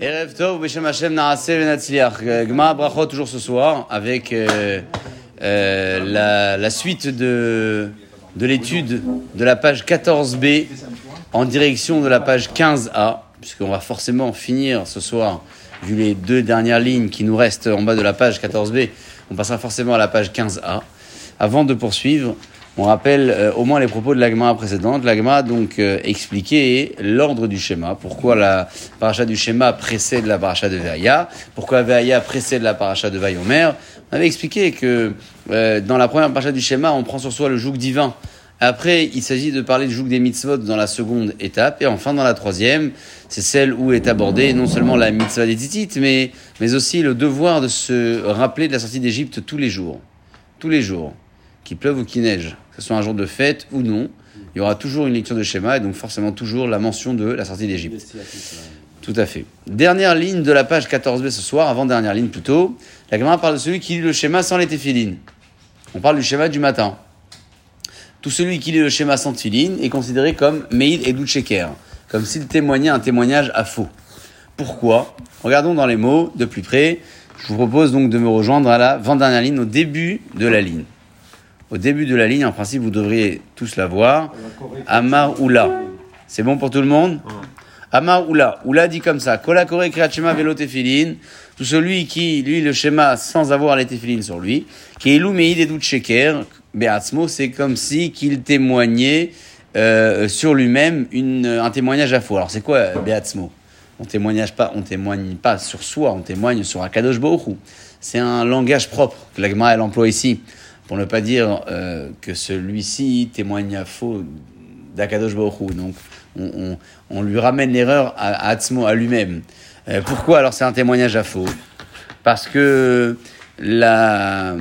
Erev Tov, Beshem Hashem, Naaseh Venatzliach. Gma Brachot, toujours ce soir, avec euh, euh, la, la suite de, de l'étude de la page 14b en direction de la page 15a, puisqu'on va forcément finir ce soir, vu les deux dernières lignes qui nous restent en bas de la page 14b, on passera forcément à la page 15a. Avant de poursuivre, on rappelle euh, au moins les propos de l'agma précédente. L'agma donc euh, expliqué l'ordre du schéma, pourquoi la paracha du schéma précède la paracha de Veaya, pourquoi Veaya précède la paracha de Vayomer? On avait expliqué que euh, dans la première paracha du schéma, on prend sur soi le joug divin. Après, il s'agit de parler du joug des mitzvot dans la seconde étape. Et enfin, dans la troisième, c'est celle où est abordée non seulement la mitzvah des titites, mais, mais aussi le devoir de se rappeler de la sortie d'Égypte tous les jours. Tous les jours. Qu'il pleuve ou qu'il neige, que ce soit un jour de fête ou non, il y aura toujours une lecture de schéma et donc forcément toujours la mention de la sortie d'Égypte. Tout à fait. Dernière ligne de la page 14b ce soir, avant-dernière ligne plutôt. La Gemara parle de celui qui lit le schéma sans les téphilines. On parle du schéma du matin. Tout celui qui lit le schéma sans tefilin est considéré comme Meïd et Sheker, comme s'il témoignait un témoignage à faux. Pourquoi? Regardons dans les mots de plus près. Je vous propose donc de me rejoindre à la avant-dernière ligne, au début de la ligne. Au début de la ligne, en principe, vous devriez tous la voir. Amar Oula. C'est bon pour tout le monde Amar Oula. Oula dit comme ça. Kola Kore Kriachema Velo Tefilin. Tout celui qui lit le schéma sans avoir les tefilin sur lui. Qui est Meïd et Sheker. Beatzmo, c'est comme si qu'il témoignait euh, sur lui-même une, un témoignage à faux. Alors c'est quoi Beatzmo On témoignage pas, on témoigne pas sur soi, on témoigne sur Akadosh Baruch C'est un langage propre que l'agma elle emploie ici, pour ne pas dire euh, que celui-ci témoigne à faux d'Akadosh Baruch Donc on, on, lui ramène l'erreur à, Atzmo, à lui-même. Euh, pourquoi alors c'est un témoignage à faux? Parce que la,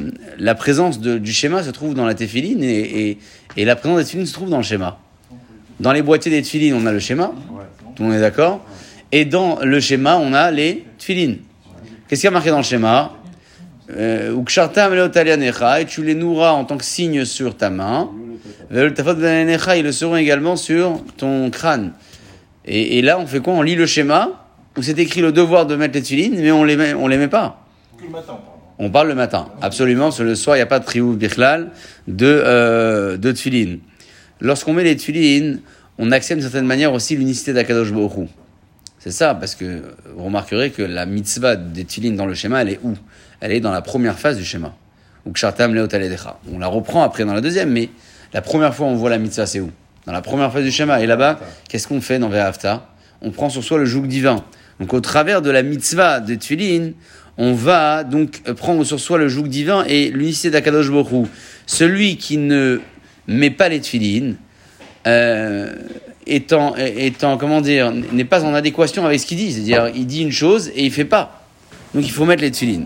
présence du schéma se trouve dans la téphiline et, la présence des téphilines se trouve dans le schéma. Dans les boîtiers des téphilines, on a le schéma, tout le monde est d'accord? Et dans le schéma, on a les téphilines. Qu'est-ce qui a marqué dans le schéma? Et tu les nourras en tant que signe sur ta main. Ils le seront également sur ton crâne. Et, et là, on fait quoi? On lit le schéma où c'est écrit le devoir de mettre les téphilines, mais on les met, on les met pas. On parle le matin, absolument, que le soir, il n'y a pas de triou bichlal de, euh, de tfilin. Lorsqu'on met les tfilin, on accepte d'une certaine manière aussi l'unicité d'Akadosh Baruch C'est ça, parce que vous remarquerez que la mitzvah des tfilin dans le schéma, elle est où? Elle est dans la première phase du schéma. Ou On la reprend après dans la deuxième, mais la première fois on voit la mitzvah, c'est où? Dans la première phase du schéma. Et là-bas, qu'est-ce qu'on fait dans Ve'afta On prend sur soi le joug divin. Donc au travers de la mitzvah des tfilin, on va donc prendre sur soi le joug divin et l'unicité d'Akadosh Borou. Celui qui ne met pas les tefilines, euh, étant, étant, comment dire, n'est pas en adéquation avec ce qu'il dit. C'est-à-dire, il dit une chose et il fait pas. Donc il faut mettre les tefilines.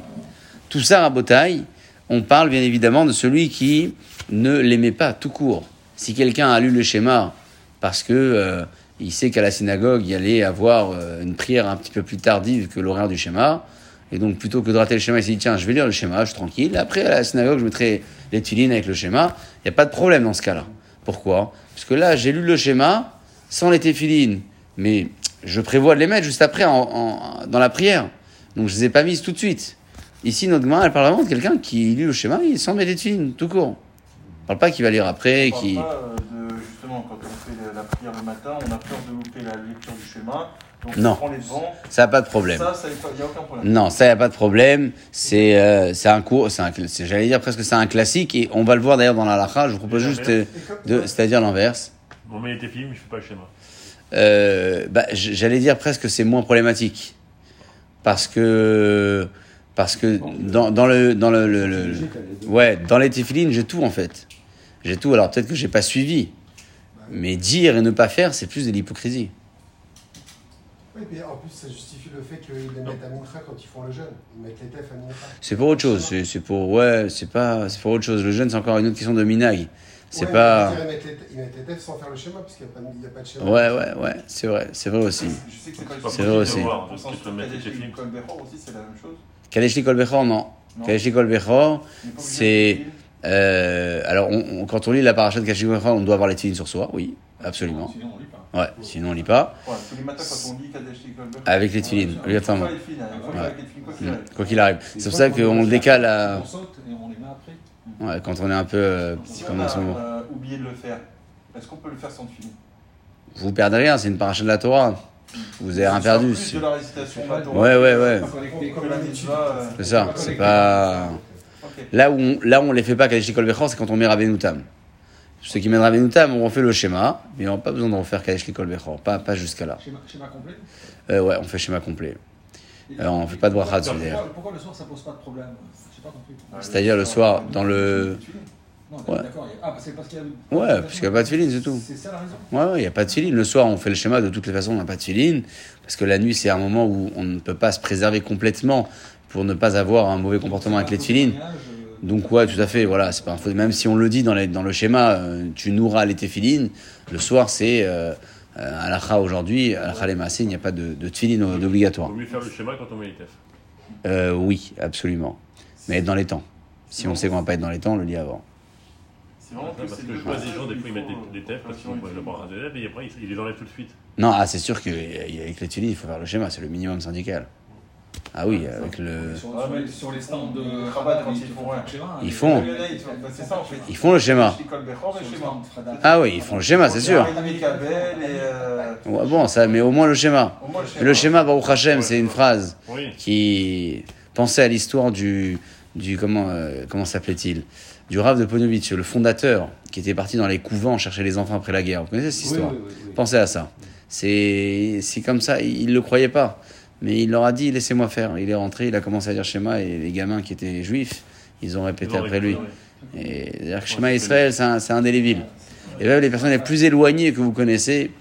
Tout ça, à Botaï, on parle bien évidemment de celui qui ne met pas tout court. Si quelqu'un a lu le schéma parce que euh, il sait qu'à la synagogue, il allait avoir euh, une prière un petit peu plus tardive que l'horaire du schéma, et donc, plutôt que de rater le schéma, il s'est dit, tiens, je vais lire le schéma, je suis tranquille. Après, à la synagogue, je mettrai les tulines avec le schéma. Il n'y a pas de problème dans ce cas-là. Pourquoi? Parce que là, j'ai lu le schéma sans les téphilines. Mais je prévois de les mettre juste après dans la prière. Donc, je ne les ai pas mises tout de suite. Ici, notre main, elle parle vraiment de quelqu'un qui lit le schéma il sans mettre les téphilines, tout court. On parle pas qu'il va lire après. qui... Pas, euh, de, justement, quand on fait la prière le matin, on a peur de louper la lecture du schéma. Donc, non, ça n'a pas de problème. Ça, il n'y a aucun problème. Non, ça, il n'y a pas de problème. C'est euh, un cours, j'allais dire presque c'est un classique, et on va le voir d'ailleurs dans la lacha. Je vous propose juste de, c'est-à-dire l'inverse. Bon, mais tes films, je fais pas le schéma. Euh, bah, j'allais dire presque c'est moins problématique. Parce que, parce que dans, dans le, dans le, le, ouais, dans les téphilines, j'ai tout en fait. J'ai tout. Alors peut-être que j'ai pas suivi. Mais dire et ne pas faire, c'est plus de l'hypocrisie. Oui, mais en plus, ça justifie le fait qu'ils les mettent à Mincha quand ils font le jeûne. Ils mettent les tefs à Mincha. C'est pour autre chose. C'est pour, ouais, c'est pas, c'est pour autre chose. Le jeûne, c'est encore une autre question de minag. C'est ouais, pas. Ils mettent, les, ils mettent les tefs sans faire le schéma, parce qu'il n'y a, a, pas de schéma. Ouais, ouais, ouais, c'est vrai, c'est vrai aussi. Je sais que c'est pas C'est vrai aussi, c'est la même chose. Kadeshli Kol Bechor, non. Kadeshli Kol Bechor, c'est. Euh, alors, on, on, quand on lit la paracha de Kadeshli Kol Bechor, on doit avoir les tefilines sur soi, oui. absolument. Sinon, on lit pas. Ouais, sinon on lit pas. Ouais, tous les matins quand on lit Kadesh Likol Bechor. Avec les obligatoirement. hein, quoi qu'il arrive. C'est pour ça qu'on le décale à. On saute et on les met après. Ouais, quand on est un peu euh, petit comme on en ce moment. euh, oublié de le faire, est-ce qu'on peut le faire sans filines Vous perdez rien, c'est une paracha de la Torah. Vous avez rien perdu. Plus c'est- de la récitation. Ouais, ouais, ouais. Mitzvah, euh, C'est ça, c'est pas. Là où on, là où on les fait pas Kadesh Kol c'est quand on met Ravenutam. Ceux qui mettent Ravenutam, on refait le schéma, mais on n'a pas besoin de refaire Kadesh Kol pas, pas jusqu'à là. Schéma, schéma complet? Euh, ouais, on fait schéma complet. Et- Euh, on fait pas de bracha dessus Pourquoi, le soir ça pose pas de problème? J'ai pas compris. C'est-à-dire le soir, dans le. Non, Ouais. d'accord. il Ah, c'est parce qu'il y a. Ouais, n'y a pas de filine, c'est tout. C'est ça la raison Ouais, ouais, il n'y a pas de filine. Le soir, on fait le schéma, de toutes les façons, on n'a pas de filine. Parce que la nuit, c'est un moment où on ne peut pas se préserver complètement pour ne pas avoir un mauvais comportement avec les filines. Donc ouais, tout à fait, voilà, c'est pas un faux- Même si on le dit dans, les- dans le schéma, euh, tu nourras les téfilines, le soir c'est euh, euh, alakha aujourd'hui, alakha les massés, il n'y a pas de, de tefilines Il d'obligatoire. vaut mieux faire le schéma quand on met les tests. Euh, oui, absolument. Mais être dans les temps. Si on sait qu'on va pas être dans les temps, on le dit avant. C'est vraiment plus Parce que je vois des gens, des fois, ils il mettent des, des tests parce qu'ils euh, ont le bras des lèvres et après, ils, ils les enlèvent tout de suite. Non, ah, c'est sûr qu'avec les tefilines, il faut faire le schéma, c'est le minimum syndical. Ah oui, avec le... Sur, Ah, sur les, sur les stands de Rabat, quand ils font un- schéma. Ils font. Gars, ils font- C'est ça en fait. Ils font le schéma. Ah oui, ils font le schéma, c'est sûr. Euh, Ouais, bon, ça, mais au moins le schéma. le schéma, Baruch Hashem, c'est une phrase qui pensait à l'histoire du, du comment, euh, comment s'appelait-il? Du Rav de Ponovitch, le fondateur, qui était parti dans les couvents chercher les enfants après la guerre. Vous connaissez cette histoire Pensez à ça. C'est comme ça, il ne le croyait pas. Mais il leur a dit, laissez-moi faire. Il est rentré, il a commencé à dire schéma, et les gamins qui étaient juifs, ils ont répété Ils ont après lui. Et d'ailleurs, Shema Israël, c'est un- c'est indélébile. Et même les personnes les plus éloignées que vous connaissez,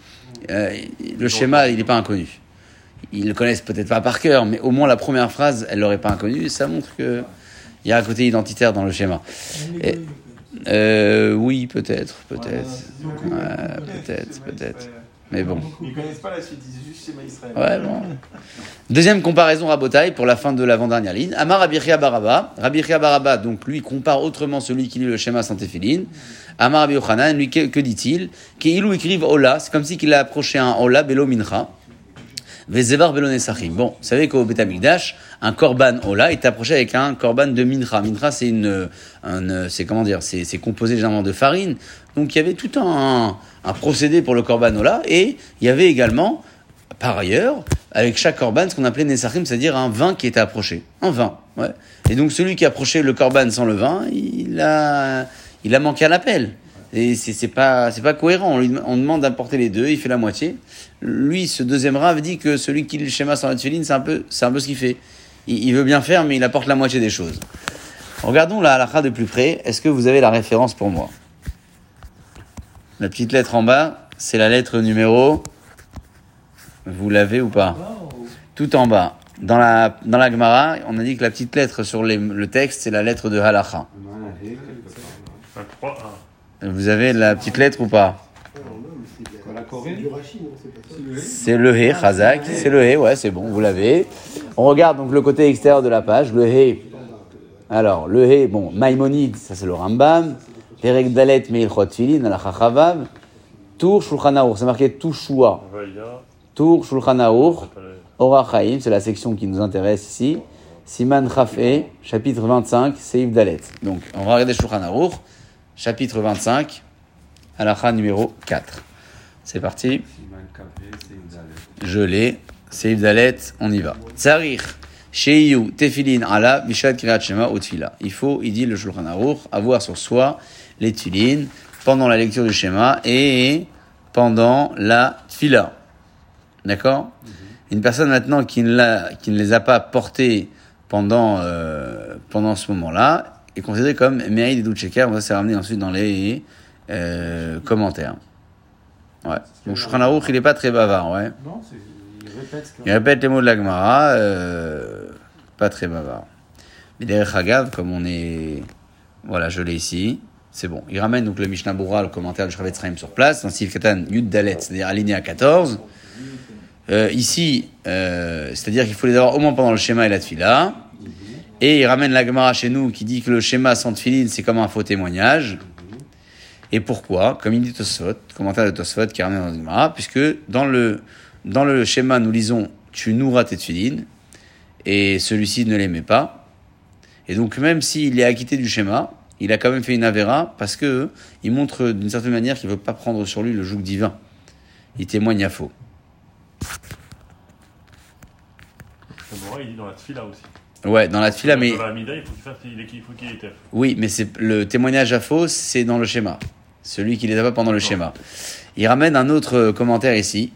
euh, le schéma, il n'est pas inconnu. Ils le connaissent peut-être pas par cœur, mais au moins la première phrase, elle l'aurait pas inconnue. Ça montre que il y a un côté identitaire dans le schéma. Et- euh, oui, peut-être, peut-être. Ouais, peut-être, peut-être. Mais bon. Ils connaissent pas la suite, ils disent juste schéma Israël. Ouais, bon. Deuxième comparaison Rabotai pour la fin de l'avant-dernière ligne. Amar Rabirchia Baraba. Rabirchia Baraba, donc lui, compare autrement celui qui lit le schéma Santéphilin. Amar Rabbi Yochanan, lui, que, que dit-il? Keilou écrive Ola, c'est comme si qu'il a approché un Ola Belo Mincha. Vezevar. Bon, vous savez qu'au Betamikdash, un Korban Ola est approché avec un Korban de Mincha. Mincha, c'est une, un, c'est comment dire, c'est composé généralement de farine. Donc il y avait tout un, procédé pour le Korban Ola et il y avait également, par ailleurs, avec chaque Korban, ce qu'on appelait Nesachim, c'est-à-dire un vin qui était approché. Un vin. Et donc celui qui approchait le Korban sans le vin, il a, il a manqué à l'appel. Et c'est c'est pas, c'est pas cohérent. On, lui, on demande d'apporter les deux, il fait la moitié. Lui, ce deuxième rave dit que celui qui lit le schéma sans la tefilin, c'est un peu, c'est un peu ce qu'il fait. Il, il veut bien faire, mais il apporte la moitié des choses. Regardons la halakha de plus près. Est-ce que vous avez la référence pour moi? La petite lettre en bas, c'est la lettre numéro. Vous l'avez ou pas? Tout en bas. Dans la, dans la Gemara, on a dit que la petite lettre sur les- le texte, c'est la lettre de halakha. Un 3, Vous avez la petite lettre ou pas C'est le He, Chazak. C'est le He, ouais, c'est bon, vous l'avez. On regarde donc le côté extérieur de la page, le He. Alors, le He, bon, Maïmonide, ça c'est le Rambam. Perek Dalet, Meilchot Filin, la Chachavav. Tour, c'est marqué Touchoua. Tour, Shulchan Chaim, c'est la section qui nous intéresse ici. Siman Chafé, chapitre 25, Seif Dalet. Donc, on va regarder Shulchan chapitre 25, halakha numéro 4. C'est parti. Je l'ai. Seif Dalet, on y va. Tsarich, Sheiyu, Tefilin, Ala, Mishat Kriyat Shema, Otfila. Il faut, il dit le Shulchan Aruch, avoir sur soi les Tefilin pendant la lecture du schéma et pendant la Tfila. D'accord? Une personne maintenant qui ne, l'a- qui ne les a pas portés pendant, euh, pendant ce moment-là est considérée comme Meïd et Doucheker. On va se ramener ensuite dans les euh, commentaires. Ouais. Donc Shulchan Aruch, il n'est pas très bavard, ouais. Non, il répète. Il les mots de la Gemara, euh, pas très bavard. Mais derrière Hagav, comme on est. Voilà, je l'ai ici. C'est bon. Il ramène donc le Mishnah Bura, le commentaire du Shravetz Chaim sur place, dans Sif Katan Yud Dalet, c'est-à-dire aligné à 14. Euh, ici, euh, c'est-à-dire qu'il faut les avoir au moins pendant le schéma et la tfila. Et il ramène la Gemara chez nous qui dit que le schéma sans tfilin, c'est comme un faux témoignage. Et pourquoi? Comme il dit Tosfot, commentaire de Tosfot qui ramène dans le Gemara, puisque dans le, dans le schéma, nous lisons Tu nourras tes tefilines, et celui-ci ne met pas. Et donc, même s'il est acquitté du schéma, il a quand même fait une avéra parce que il montre d'une certaine manière qu'il ne veut pas prendre sur lui le joug divin. Il témoigne à faux. Il dit dans la aussi. Ouais, dans la tefila, mais Dans la Amida, il faut qu'il fasse, il, il faut qu'il ait tef. oui, mais c'est le témoignage à faux, c'est dans le schéma. Celui qui les a pas pendant le schéma. Il ramène un autre euh, commentaire ici.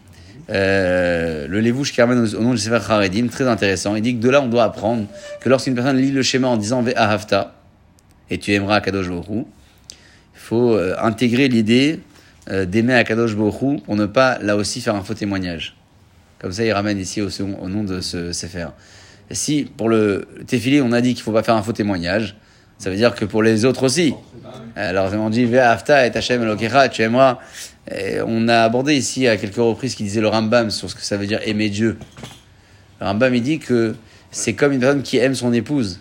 Euh, le Lévouche qui ramène au, nom du Sefer Haredim, très intéressant. Il dit que de là, on doit apprendre que lorsqu'une personne lit le schéma en disant Ve'ahavta, et tu aimeras Akadosh Hu, il faut euh, intégrer l'idée euh, d'aimer Akadosh Hu pour ne pas, là aussi, faire un faux témoignage. Comme ça, il ramène ici au, second, au nom de ce Sefer. Si, pour le Tefili, on a dit qu'il faut pas faire un faux témoignage, ça veut dire que pour les autres aussi. Alors, on dit et Elokecha, tu aimeras. On a abordé ici à quelques reprises qui disait le Rambam sur ce que ça veut dire aimer Dieu. Le Rambam, il dit que c'est comme une personne qui aime son épouse.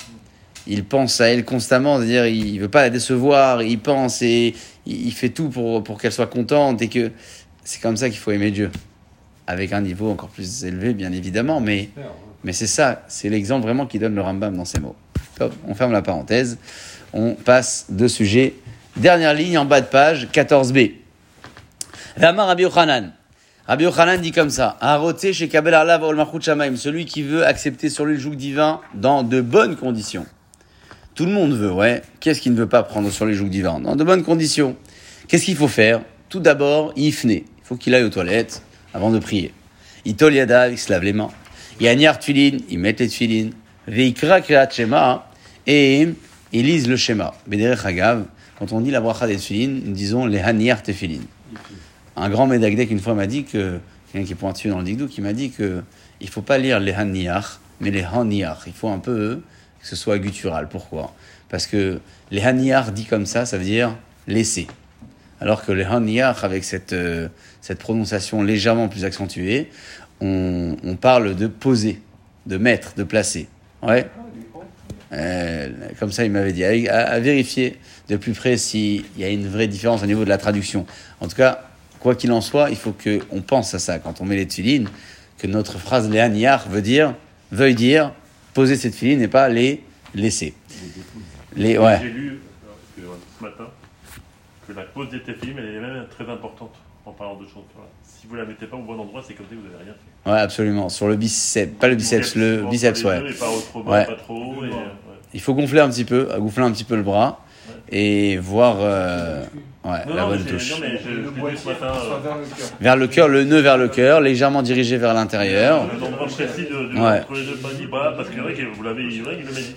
Il pense à elle constamment, c'est-à-dire il veut pas la décevoir, il pense et il il fait tout pour, pour qu'elle soit contente et que c'est comme ça qu'il faut aimer Dieu. Avec un niveau encore plus élevé, bien évidemment, mais, mais c'est ça, c'est l'exemple vraiment qui donne le Rambam dans ces mots. On ferme la parenthèse, on passe de sujet. Dernière ligne en bas de page, 14b. Vama Rabbi Yochanan. Rabbi Yochanan dit comme ça Aroté chez Kabel Arlav celui qui veut accepter sur lui le joug divin dans de bonnes conditions. Tout le monde veut, ouais. Qu'est-ce qu'il ne veut pas prendre sur les jougs divins Dans de bonnes conditions. Qu'est-ce qu'il faut faire Tout d'abord, ifne. Il faut qu'il aille aux toilettes avant de prier. Itol il se lave les mains. Yaniar tfilin, il met les tfilin. Veikra kreat shema, et il lise le schéma. Bederech hagav, quand on dit la bracha des tfilin, nous disons les haniar tefilin. Un grand médagdek une fois m'a dit que, quelqu'un qui est pointu dans le digdou, qui m'a dit que il faut pas lire les mais les haniar. Il faut un peu que ce soit guttural. Pourquoi? Parce que les haniar dit comme ça, ça veut dire laisser. Alors que les haniar, avec cette, euh, cette prononciation légèrement plus accentuée, on, on parle de poser, de mettre, de placer. Ouais. Euh, comme ça, il m'avait dit, à, à vérifier de plus près s'il y a une vraie différence au niveau de la traduction. En tout cas, quoi qu'il en soit, il faut qu'on pense à ça quand on met les tefilines, que notre phrase léaniar veut dire, veuille dire, poser cette filine et pas les laisser. Les, ouais. J'ai lu euh, excusez-moi, ce matin que la pose des tefilines, elle est même très importante en parlant de choses. Voilà. Si vous la mettez pas au bon endroit, c'est comme si vous n'avez rien fait. Ouais, absolument. Sur le biceps, pas le biceps, le biceps, ouais. deux Et pas trop bas, Ouais. pas trop haut. Et, euh, ouais. Il faut gonfler un petit peu, gonfler un petit peu le bras et voir euh, ouais, Non, la non, bonne touche. non, mais je, je Le l'ai vu boîtier ce matin. soit euh, vers le cœur. Vers le cœur, le nœud vers le cœur, légèrement dirigé vers l'intérieur. Ouais.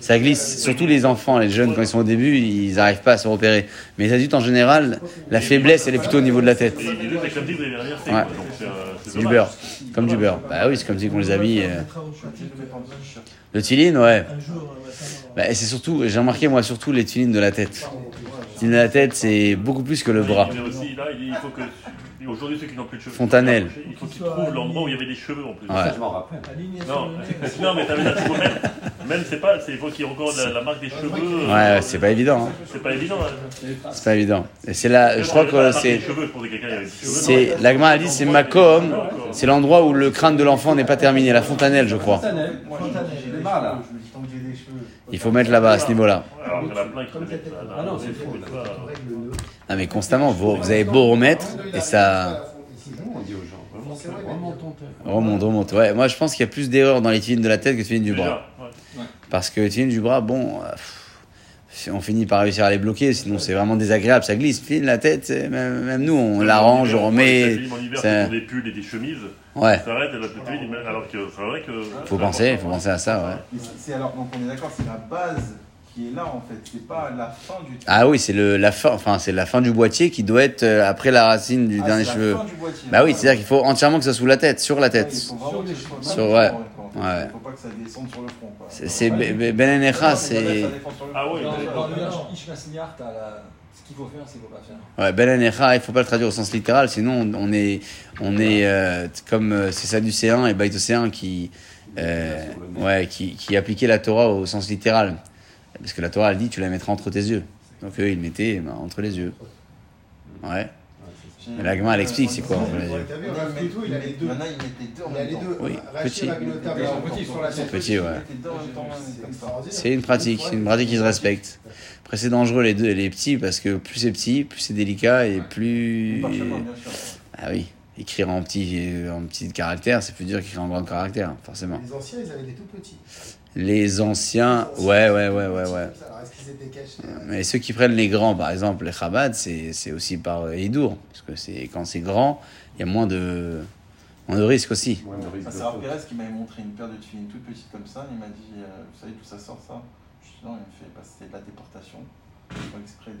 Ça glisse, surtout les enfants, les jeunes, quand ils sont au début, ils n'arrivent pas à se repérer. Mais les adultes, en général, la faiblesse, elle est plutôt au niveau de la tête. Et il dit, c'est comme si vous n'avez rien fait. Ouais. euh, du beurre, comme du beurre. Bah oui, c'est comme si on les euh. En t-shirt. Le tiline, ouais. Bah, c'est surtout, j'ai remarqué moi surtout les tilines de la tête. Les de la tête, c'est beaucoup plus que le bras. Mais aussi, là, il faut que. Aujourd'hui, ceux qui n'ont plus de cheveux. Fontanelle. Il faut qu'ils trouvent l'endroit où il y avait des cheveux en plus. Ouais. Je m'en rappelle. Non, non, mais ça dire qu'il faut même. Même, c'est pas. c'est- Il faut qu'il y ait encore la, la marque des cheveux. Ouais, c'est pas évident. hein. C'est pas évident. hein. C'est pas évident. Et c'est là, je crois La que c'est, c'est, l'agma a dit c'est Macom, c'est l'endroit où le crâne de l'enfant n'est pas terminé, la fontanelle, je crois. Moi, je tant que j'ai des cheveux. Il faut mettre là-bas, à ce niveau-là. Ah non, c'est faux. pas- Ah, mais constamment, vous, vous avez beau remettre, et ça On dit aux gens, remonte, remonte. Ouais, moi je pense qu'il y a plus d'erreurs dans les tilines de la tête que les tilines du bras. Parce que les tilines du bras, bon, euh, pff, on finit par réussir à les bloquer, sinon c'est vraiment désagréable, ça glisse. Filine la tête, même, même nous, on l'arrange, on remet. En hiver, ça- des pulls et des chemises. Ouais, Ça arrête, elle a peut-être une- alors que c'est vrai que. faut penser, faut penser à ça, ouais. C'est- alors, donc on est d'accord, c'est la base qui est là en fait, c'est pas la fin du. Ah oui, c'est le la fin, enfin c'est la fin du boîtier qui doit être euh, après la racine du Ah, dernier c'est la cheveu. fin du boîtier. Bah oui, c'est-à-dire qu'il faut entièrement que ça sous la tête, sur la Ouais, tête. il faut que ce soit Sur- bien ouais. Ouais. Il faut pas que ça descende sur le front. quoi. C'est c'est Be- Be- Ben Enecha, c'est Ah le Ishmasniar, t'as la- ce qu'il faut faire, ce qu'il faut pas faire. ouais, Ben il faut pas le traduire au sens littéral, sinon on- est on est euh, comme euh, c'est Sadducéen et Baïtocéen qui euh, ouais qui qui appliquaient la Torah au sens littéral. Parce que la Torah elle dit tu la mettras entre tes yeux. Donc eux ils le mettaient ben, entre les yeux. Ouais. Mais la Gemara, elle explique c'est quoi, il a les deux. Maintenant, il a les deux. Oui, petit. Petit, ouais. C'est une pratique, c'est une pratique qui se respecte. Après, c'est dangereux les deux, les petits, parce que plus c'est petit, plus c'est délicat et plus. Parfaitement, bien sûr. Ah oui, écrire en petit, en petit caractère, c'est plus dur qu'écrire en grand caractère, forcément. Les anciens, ils avaient des tout petits. Les anciens, ouais, ouais, ouais, ouais, ouais. Alors, est-ce qu'ils étaient cachés? Mais ceux qui prennent les grands, par exemple, les Chabad, c'est c'est aussi par Hidour. Parce que c'est quand c'est grand, il y a moins de, moins de risques aussi. Ah, C'est Rav Pérez qui m'avait montré une paire de tuiles toute petite comme ça. Il m'a dit euh, Vous savez d'où ça sort ça? Je dis Non, il me fait bah, C'était de la déportation. Exprès de,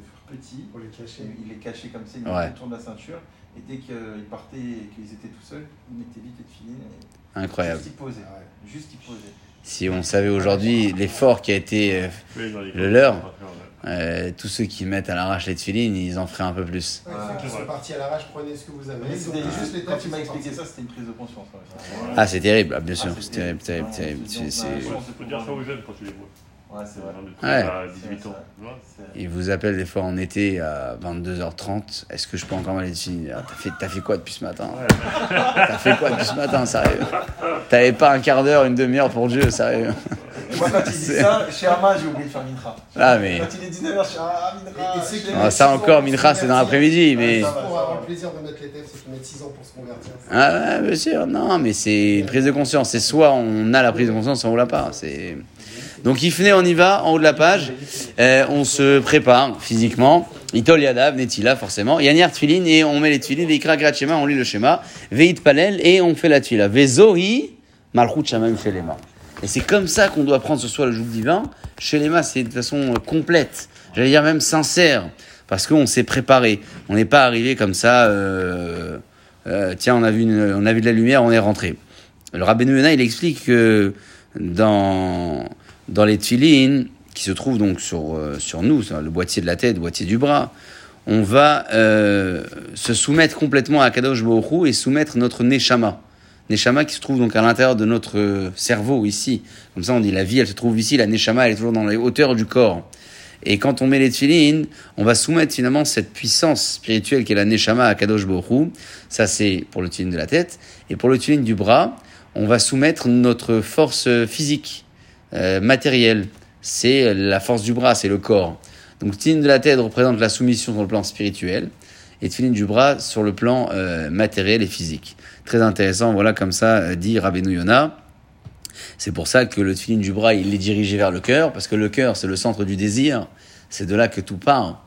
de faire petit. Pour les cacher. Et Il les cachait comme ça, il Ouais. de la ceinture. Et dès qu'ils partaient et qu'ils étaient tout seuls, ils mettaient vite et de filer. et Incroyable. Juste ils posaient. Ouais. Juste ils posaient. Si on savait aujourd'hui l'effort qui a été euh, Oui, Le leur. Euh, tous ceux qui mettent à l'arrache les tefilines, ils en feraient un peu plus. Ouais, ceux qui sont partis à l'arrache, prenez ce que vous avez. C'était- juste les quand tu m'as expliqué ça, c'était une prise de conscience. Ah, c'est terrible, ah, bien sûr, Ah, c'est terrible, terrible, terrible. C'est- pour dire ça aux jeunes quand tu les vois. Ouais, c'est vrai. Ouais. À 18 ans. Ils vous appellent des fois en été à 22h30. Est-ce que je peux encore aller dessus Ah, T'as fait, t'as fait quoi depuis ce matin? T'as fait quoi depuis ce matin, sérieux? T'avais pas un quart d'heure, une demi-heure pour Dieu, sérieux? Moi, quand il dit ça, chez Ama, j'ai oublié de faire Mintra. Ah, mais. Quand il est 19h, je suis Ah, qui- Ah, ça encore, Mincha, c'est dans l'après-midi, mais. Pour avoir le plaisir de mettre les têtes, c'est qu'ils mettent 6 ans pour se convertir. Ah, ouais, bien sûr, non, mais c'est une prise de conscience. C'est soit on a la prise de conscience, soit on l'a pas. C'est. Donc, Ifné, on y va, en haut de la page. Euh, on se prépare physiquement. Itol Yadav, Netila, forcément. Yaniar Tfilin, et on met les Tfilin. Veikra Grat Shema, on lit le schéma. Veit Palel, et on fait la Tfila. Vezohi, Malchut Shamaim Shelema. Et c'est comme ça qu'on doit prendre ce soir le joug divin. Shelema, c'est de façon euh, complète. J'allais dire même sincère. Parce qu'on s'est préparé. On n'est pas arrivé comme ça. euh, euh, tiens, on a, vu on a vu de la lumière, on est rentré. Le Rabbeinu Yonah, il explique que dans, dans les tfilines, qui se trouvent donc sur, sur nous, le boîtier de la tête, le boîtier du bras, on va se soumettre complètement à Kadosh Baruch Hu et soumettre notre Neshama. Neshama qui se trouve donc à l'intérieur de notre euh, cerveau ici. Comme ça, on dit la vie, elle se trouve ici, la Neshama, elle est toujours dans les hauteurs du corps. Et quand on met les tfilines, on va soumettre finalement cette puissance spirituelle qui est la Neshama à Kadosh Hu. Ça, c'est pour le tfiline de la tête. Et pour le tfiline du bras, on va soumettre notre force physique, euh, matérielle. C'est la force du bras, c'est le corps. Donc, tfiline de la tête représente la soumission sur le plan spirituel. Et tfiline du bras sur le plan euh, matériel et physique. Très intéressant, voilà comme ça euh, dit Rabbeinu Yonah. C'est pour ça que le tefilin du bras, il est dirigé vers le cœur, parce que le cœur, c'est le centre du désir. C'est de là que tout part.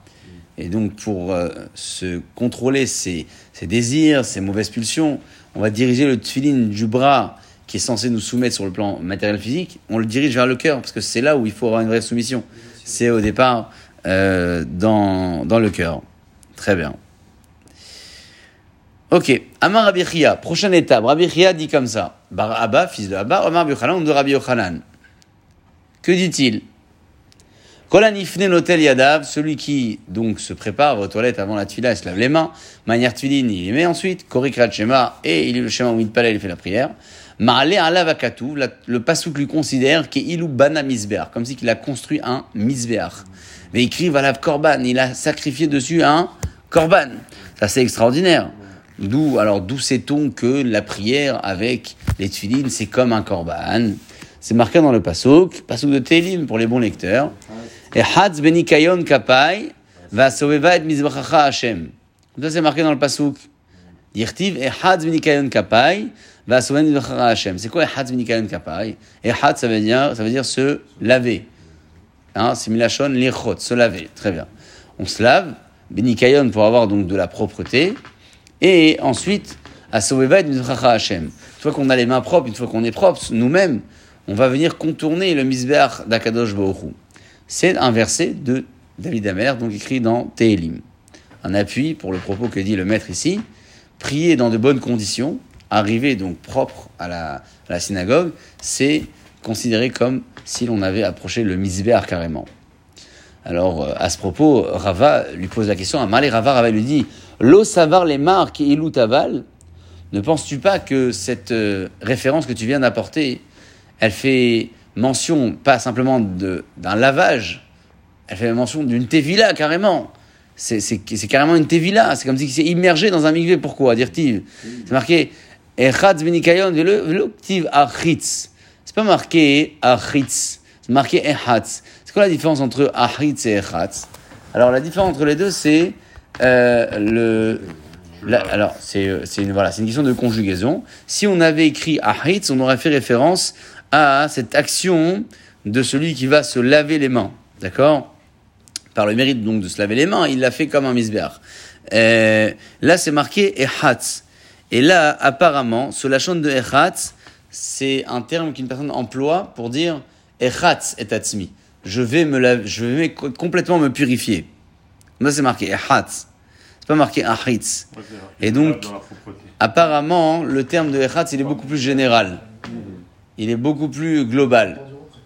Et donc, pour euh, se contrôler ses, ses désirs, ses mauvaises pulsions, on va diriger le tefilin du bras, qui est censé nous soumettre sur le plan matériel physique, on le dirige vers le cœur, parce que c'est là où il faut avoir une vraie soumission. C'est au départ dans, dans le cœur. Très bien. Ok, Amar Rabbi Chia, prochaine étape. Rabbi Chia dit comme ça. Bar Abba, fils de Abba, Omar Yochanan de Rabbi Yochanan? Que dit-il? Kolan ifne notel yadav, celui qui donc se prépare aux toilettes avant la tfila, il se lave les mains. Manière il met ensuite. Korikrat shema, et il lit le schéma où il palais, il fait la prière. Ma'ale alav akatu, la- le pasouk lui considère qu'il bana misbeach, comme si qu'il a construit un misbeach. Mais écrit valav korban, il a sacrifié dessus un korban. Ça c'est extraordinaire. D'où, alors, d'où sait-on que la prière avec les tfilines, c'est comme un korban? C'est marqué dans le pasuk, pasuk de Télim pour les bons lecteurs. Et Hadz benikayon kapai va et mizbachacha Hashem. Ça, c'est marqué dans le pasuk. Yirtiv et Hadz benikayon kapai va et mizbachacha Hashem. C'est quoi et Hadz benikayon kapai Et Hadz, ça veut dire, ça veut dire se laver. Hein, c'est milachon lichot, se laver. Très bien. On se lave, benikayon pour avoir donc de la propreté. Et ensuite, à Soveva et Hashem. Une fois qu'on a les mains propres, une fois qu'on est propre, nous-mêmes, on va venir contourner le Mizbeach d'Akadosh Hu. C'est un verset de David Amer, donc écrit dans Tehilim. Un appui pour le propos que dit le maître ici. Prier dans de bonnes conditions, arriver donc propre à la, synagogue, c'est considéré comme si l'on avait approché le Mizbeach carrément. Alors, euh, à ce propos, Rava lui pose la question à Malé Rava. Rava lui dit L'eau savar les marques et ilou. Ne penses-tu pas que cette euh, référence que tu viens d'apporter, elle fait mention pas simplement d'un lavage, elle fait mention d'une tevila carrément. c'est carrément une tevila. C'est comme si s'est immergé dans un mikvé. Pourquoi Dire-t-il C'est marqué Echatz benikayon achitz. C'est pas marqué achitz. C'est marqué echatz. C'est quoi la différence entre achitz et echatz? Alors la différence entre les deux, c'est le. la- alors c'est euh, c'est une voilà, une question de conjugaison. Si on avait écrit achitz, on aurait fait référence à cette action de celui qui va se laver les mains. D'accord? Par le mérite donc de se laver les mains, il l'a fait comme un misbeach. Euh, là, c'est marqué Ehatz. Et là, apparemment, ce lachon de Ehatz, c'est un terme qu'une personne emploie pour dire Ehatz et atzmi. Je vais me laver, je vais co- complètement me purifier. Là, c'est marqué Ehatz. C'est pas marqué. Ouais, vrai. Et donc-. Apparemment, le terme de Ehatz, il est beaucoup plus général. Il est beaucoup plus global.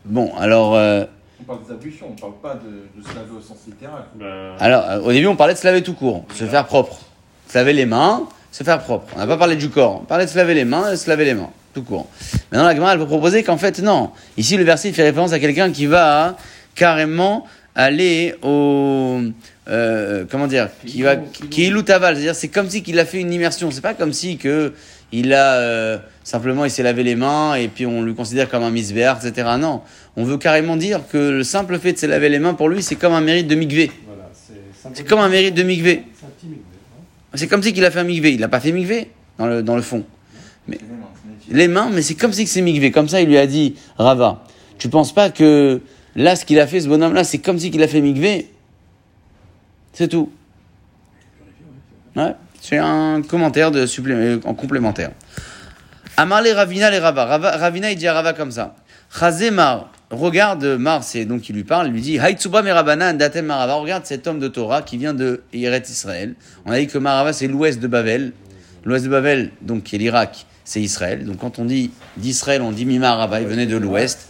Bon, alors, euh, On parle des ablutions, on parle pas de, de se laver au sens littéral. Ben, Alors, euh, au début, on parlait de se laver tout court, se faire propre. Se laver les mains, se faire propre. On n'a pas parlé du corps, on parlait de se laver les mains et se laver les mains, tout court. Maintenant, la Gemara, elle peut proposer qu'en fait, non. Ici, le verset il fait référence à quelqu'un qui va carrément aller au. Euh, comment dire Qui va. Qui est loutaval. C'est-à-dire, c'est comme si qu'il a fait une immersion. C'est pas comme si que. Il a euh, simplement il s'est lavé les mains et puis on lui considère comme un misbéar, etc. Non, on veut carrément dire que le simple fait de se laver les mains pour lui c'est comme un mérite de mikvé. Voilà, c'est comme un mérite de migvé. C'est comme si qu'il a fait un mikvé. Il n'a pas fait mikvé dans le, dans le fond. C'est les mains, mais c'est comme si que c'est mikvé. Comme ça, il lui a dit, Rava, tu penses pas que là, ce qu'il a fait, ce bonhomme-là, c'est comme si qu'il a fait mikvé? C'est tout. Ouais, c'est un commentaire de supplé- euh, en complémentaire. Amar les Ravina les Rava. Ravina, il dit à Rava comme ça. Chazé Mar, regarde Mar, c'est donc il lui parle, il lui dit Haïtsuba Merabanan Datem Marava, regarde cet homme de Torah qui vient de Eret Israël. On a dit que Marava c'est l'ouest de Babel. L'ouest de Babel, donc qui est l'Irak, c'est Israël. Donc quand on dit d'Israël, on dit Mimarava, il venait de l'ouest.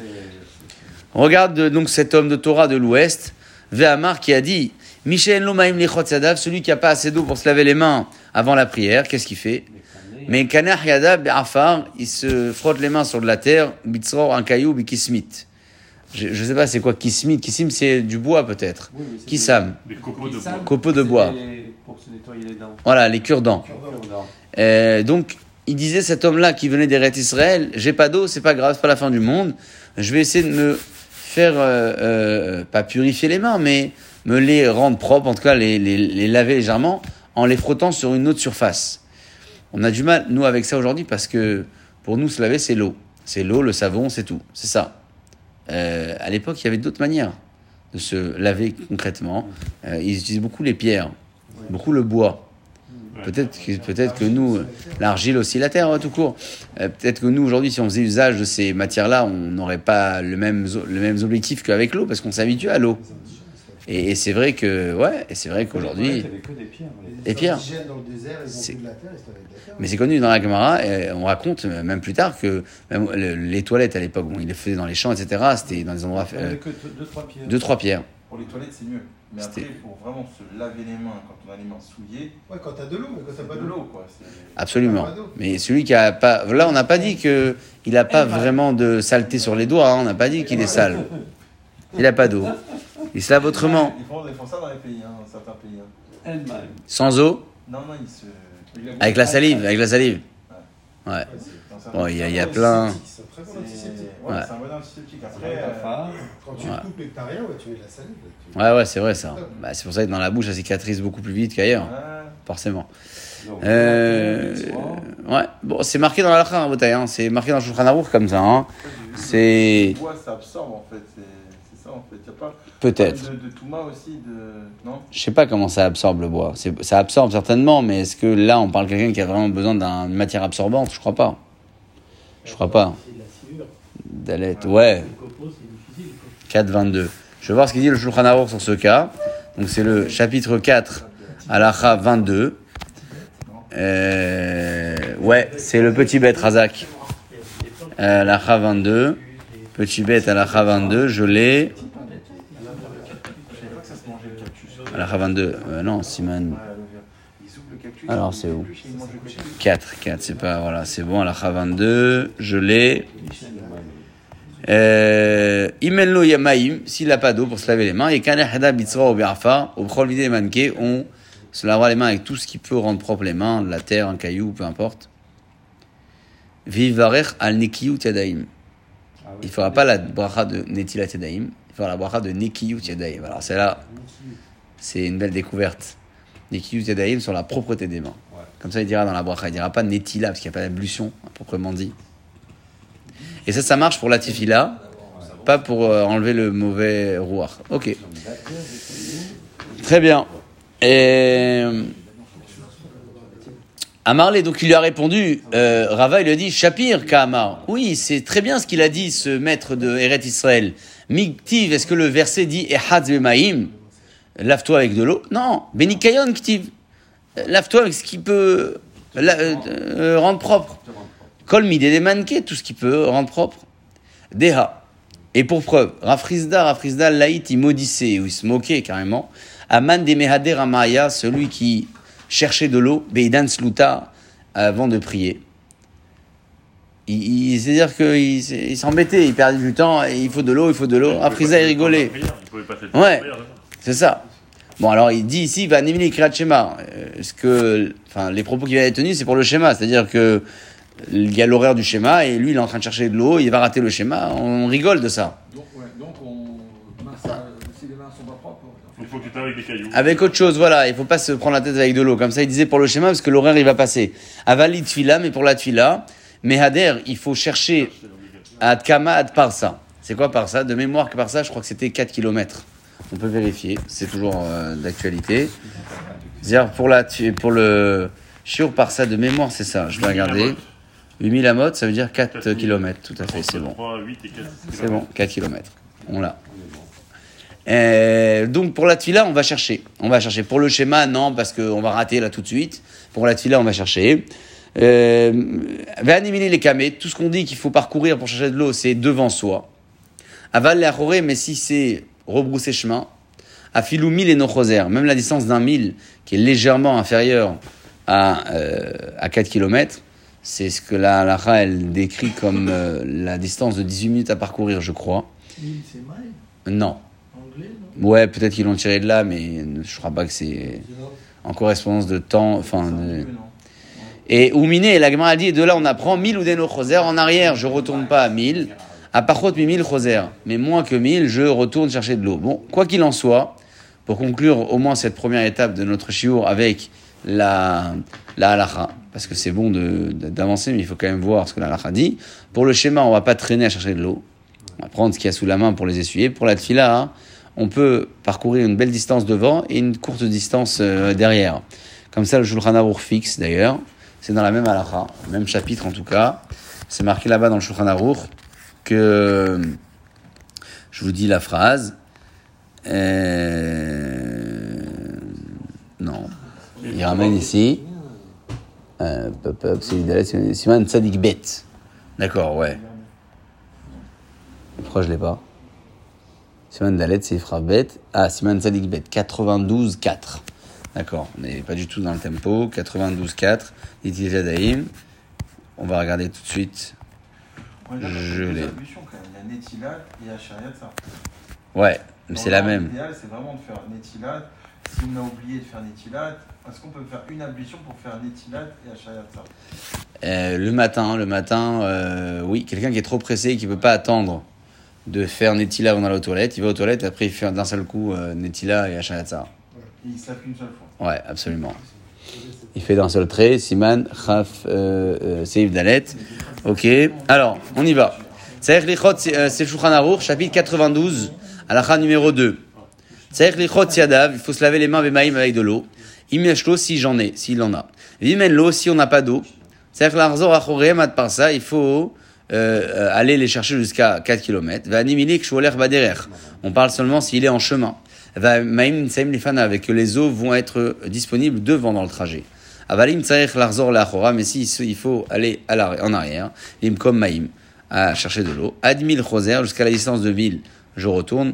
Regarde donc cet homme de Torah de l'Ouest, Vehamar, qui a dit Michel Lomaim Lichot Sadav, celui qui n'a pas assez d'eau pour se laver les mains avant la prière, qu'est-ce qu'il fait? Mais Kanach Yadav Be'afar, il se frotte les mains sur de la terre, Bitzror, un caillou, Bikismit. Je ne sais pas c'est quoi Kismit? Kissim, c'est du bois peut-être. Oui, Kissam, des copeaux de bois. copeaux de bois. c'est Pour se nettoyer les dents. Voilà, les cure-dents. Cure-dents. Euh, donc, il disait cet homme-là qui venait d'Eret Israël, j'ai pas d'eau, c'est pas grave, c'est pas la fin du monde. Je vais essayer de me faire, euh, euh, pas purifier les mains, mais me les rendre propres, en tout cas les, les, les laver légèrement, en les frottant sur une autre surface. On a du mal, nous, avec ça aujourd'hui, parce que pour nous, se laver, c'est l'eau. C'est l'eau, le savon, c'est tout. C'est ça. Euh, à l'époque, il y avait d'autres manières de se laver concrètement. Euh, ils utilisaient beaucoup les pierres, beaucoup le bois. Peut-être que, peut-être que nous, l'argile aussi, la terre, tout court. Euh, peut-être que nous, aujourd'hui, si on faisait usage de ces matières-là, on n'aurait pas le même, le même objectif qu'avec l'eau, parce qu'on s'habitue à l'eau. Et, et c'est vrai que, ouais, et c'est vrai qu'aujourd'hui, Il n'y avait que des pierres. mais c'est connu dans la Gemara, et on raconte même plus tard que même le- les toilettes à l'époque, bon, ils les faisaient dans les champs, etc. C'était dans des endroits, Il n'y avait euh, que deux, trois pierres. deux, trois pierres. Pour les toilettes, c'est mieux. Mais après, C'était- pour vraiment se laver les mains quand on a les mains souillées, Ouais, quand t'as de l'eau, mais quand t'as pas de de l'eau. quoi. Absolument. Mais celui qui a pas, là, on n'a pas dit que il a pas vraiment de saleté sur les doigts. hein. On n'a pas dit qu'il est sale. Il a pas d'eau. Il se lave autrement, Ils font, ils font ça dans les pays, hein, dans certains pays. hein. Sans eau, Non, non, ils se. avec la salive, avec la salive. Ouais. Ouais, c'est- Bon, il y a, y a plein. c'est c'est un bon C'est antiseptique. ouais, Ouais. c'est un bon antiseptique. Après, euh, Quand tu Ouais. te coupes et que t'as rien, ouais, tu mets de la salive. tu- Ouais, ouais, c'est vrai ça. Bah, c'est pour ça que dans la bouche, ça cicatrise beaucoup plus vite qu'ailleurs, ouais. forcément. Donc, Euh, ouais, bon, c'est marqué dans la Lacha, hein, hein. c'est marqué dans le Shulchan comme ça. Hein. C'est Le bois, ça absorbe en fait. C'est c'est ça en fait. Il n'y a pas. peut-être. De, de Touma aussi, de. Non? Je sais pas comment ça absorbe le bois. C'est- Ça absorbe certainement, mais est-ce que là, on parle de quelqu'un qui a vraiment besoin d'une matière absorbante? Je crois pas. Je crois pas. C'est de la sciure. Ouais. Quoi. 4.22. Je vais voir ce qu'il dit le Shulchan Aruch sur ce cas. Donc c'est le chapitre 4, Alacha 22. Euh, ouais, c'est le petit bête Razak. Euh, Alacha 22. Petit bête Alacha 22, je l'ai. Cactus. Alacha 22. Euh, non, Simon. Alors, c'est où? L'épluchent et ils mangent le cactus. 4, 4, c'est pas, voilà, c'est bon, Alacha 22, je l'ai. Euh, Imello yamaim, s'il n'a pas d'eau pour se laver les mains, et kanehada bitzra ou bi'afa, au bchol vide manqué, on se lavera les mains avec tout ce qui peut rendre propre les mains, de la terre, un caillou, peu importe. Vivarech al nekiyut yadaim. Ah. Il ne fera pas la bracha de netilat yadaim, il fera la bracha de nekiyut yadaim. Alors celle-là, c'est une belle découverte. Nekiyut yadaim sur la propreté des mains. Comme ça, il dira dans la bracha, il dira pas netila, parce qu'il n'y a pas d'ablution, à proprement dit. Et ça, ça marche pour la tifila, pas pour euh, enlever le mauvais rouar. Ok. Très bien. Et. Amarlé, donc il lui a répondu, euh, Rava, il lui a dit, Shapir, Kahamar. Oui, c'est très bien ce qu'il a dit, ce maître de Eret Israël. Miktiv, est-ce que le verset dit Ehadz Bemaim Lave-toi avec de l'eau? Non, Benikayon Ktiv. Lave-toi avec ce qui peut euh, euh, rendre propre. Kol midé des tout ce qui peut rendre propre. Deha. Et pour preuve, Rafrizda, Rafrizda, Laït, il maudissait, ou il se moquait carrément. Aman de Mehader Amaya, celui qui cherchait de l'eau, Beidan Sluta, avant de prier. Il, il- C'est-à-dire qu'il s'embêtait, il perdait du temps, et il faut de l'eau, il faut de l'eau. Rafrizda, il rigolait. Ouais. C'est ça. Bon, alors il dit ici, va Nimili Kriyat Shema. Ce que, enfin, les propos qui viennent être tenus, c'est pour le schéma. C'est-à-dire que il y a l'horaire du schéma et lui, il est en train de chercher de l'eau, il va rater le schéma. On rigole de ça. Donc, faut que tu te avec des cailloux. Avec autre chose, voilà. Il faut pas se prendre la tête avec de l'eau. Comme ça, il disait pour le schéma, parce que l'horaire, il va passer. Avali Tfila, mais pour la Tfila, Mehader, il faut chercher Ad Kama, Ad Parsa. C'est quoi Parsa? De mémoire que Parsa, je crois que c'était 4 km. On peut vérifier, c'est toujours euh, d'actualité. C'est-à-dire pour, la, pour le Shiur Parsa de mémoire, c'est ça, je vais regarder. 8000 amot, ça veut dire 4 km, tout à fait, c'est bon. 3, 8 et 4. C'est bon, 4 km. On l'a. Euh, donc pour la tfila, on va chercher. On va chercher. Pour le schéma, non, parce qu'on va rater là tout de suite. Pour la tfila, on va chercher. Euh, les kamés. Tout ce qu'on dit qu'il faut parcourir pour chercher de l'eau, c'est devant soi. Aval les mais si c'est rebrousser chemin, à filou mille et nochoser, même la distance d'un mille, qui est légèrement inférieure à, euh, à 4 km, c'est ce que la halakha, elle décrit comme euh, la distance de 18 minutes à parcourir, je crois. Non. Ouais, peut-être qu'ils l'ont tiré de là, mais je crois pas que c'est en correspondance de temps. Enfin, de-. Et Oumine, la a dit, de là on apprend 1000 ou deno choser en arrière, je retourne pas à 1000. À parchot mi 1000 choser, mais moins que 1000, je retourne chercher de l'eau. Bon, quoi qu'il en soit, pour conclure au moins cette première étape de notre chiour avec la, la halakha, parce que c'est bon d'avancer, mais il faut quand même voir ce que la halakha dit. Pour le schéma, on va pas traîner à chercher de l'eau. On va prendre ce qu'il y a sous la main pour les essuyer. Pour la tfila, hein, on peut parcourir une belle distance devant et une courte distance euh, derrière. Comme ça, le Shulchan Aruch fixe d'ailleurs. C'est dans la même halakha, même chapitre en tout cas. C'est marqué là-bas dans le Shulchan Aruch que je vous dis la phrase. Euh, Non, il ramène ici. Euh. D'accord, ouais. Pourquoi je l'ai pas Siman Dalet, c'est Ifra Bet. Ah, Siman Tzadik Bet, 92-4. D'accord, on n'est pas du tout dans le tempo. 92-4, Itil Jadaïm. On va regarder tout de suite. Je l'ai. Il y a Netilat et Hachariat, ça. Ouais, mais c'est la même. L'idéal, c'est vraiment de faire Netilat. Si on a oublié de faire Netilat, est-ce qu'on peut faire une ablution pour faire Netilat et Hachariat, ça? Euh, le matin, le matin, euh, oui, quelqu'un qui est trop pressé et qui ne peut pas attendre de faire Netila avant d'aller aux toilettes, il va aux toilettes et après il fait d'un seul coup euh, Netila et Hachanatza. Et il se lave qu'une seule fois. Ouais, absolument. Il fait d'un seul trait, Siman, Chaf, euh, euh, Seif Dalet. Ok, alors, on y va. Tsaïch Lichot, c'est euh, c'est Shulchan chapitre 92, halakha numéro 2. Tsaïch Lichot Siadav, il faut se laver les mains Bemaïm avec de l'eau. Imiashlo, si j'en ai, s'il en a. Vimenlo, si on n'a pas d'eau. Tsaïch Larzor Achorem Ad Parsa, il faut euh, aller les chercher jusqu'à 4 km. On parle seulement s'il est en chemin. Avec que les eaux vont être disponibles devant dans le trajet. Avalim Larzor mais si il faut aller en arrière, Limkom Maïm, à chercher de l'eau. Admil Choser, jusqu'à la distance de 1000, je retourne.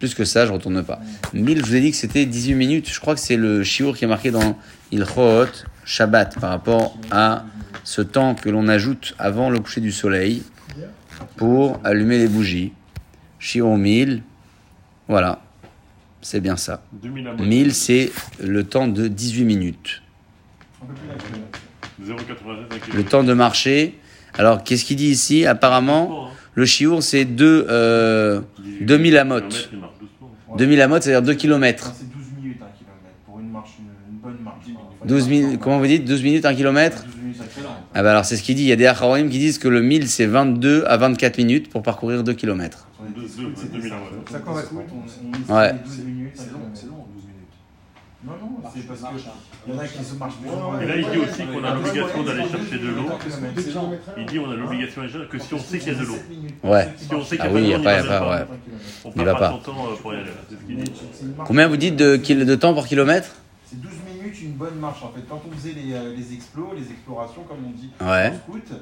Plus que ça, je retourne pas. 1000, je vous ai dit que c'était 18 minutes. Je crois que c'est le shiur qui est marqué dans Ilchot Shabbat par rapport à ce temps que l'on ajoute avant le coucher du soleil pour allumer les bougies. Shiur 1000, voilà, c'est bien ça. 2000 à 1000, c'est le temps de 18 minutes. Un peu plus d'un kilomètre. 0,96 un Le temps de marcher. Alors, qu'est-ce qu'il dit ici? Apparemment, le shiur, c'est 2, euh, 18 2000 amot. kilomètres, il marche doucement. Ouais. 2000 amot, c'est-à-dire 2 km. C'est 12 minutes un kilomètre pour une marche, une bonne marche. 12 minutes, comment vous dites? 12 minutes, 1 km 12 minutes un kilomètre. Ah bah alors c'est ce qu'il dit, il y a des acharonim qui disent que le 1000 c'est 22 à 24 minutes pour parcourir 2 km. Sur les Deux- 10 deux- minutes, c'était 2000 ça. correspond. correspond. On, on Ouais. met 12 minutes. un C'est long, c'est long, 12 minutes. Non, non, c'est parce que il y en a qui se marchent plus. Et là, il dit aussi qu'on a l'obligation d'aller chercher de l'eau. Il dit on a l'obligation d'aller chercher que si on sait qu'il y a de l'eau. Ouais. Si on sait Ah qu'il y a oui, pas y a de l'eau, pas- y a pas, On Il va pas. euh. Combien vous dites de, kil- de temps par kilomètre? C'est 12 une bonne marche en fait. Quand on faisait les, euh, les explos, les explorations, comme on dit Ouais. en scout,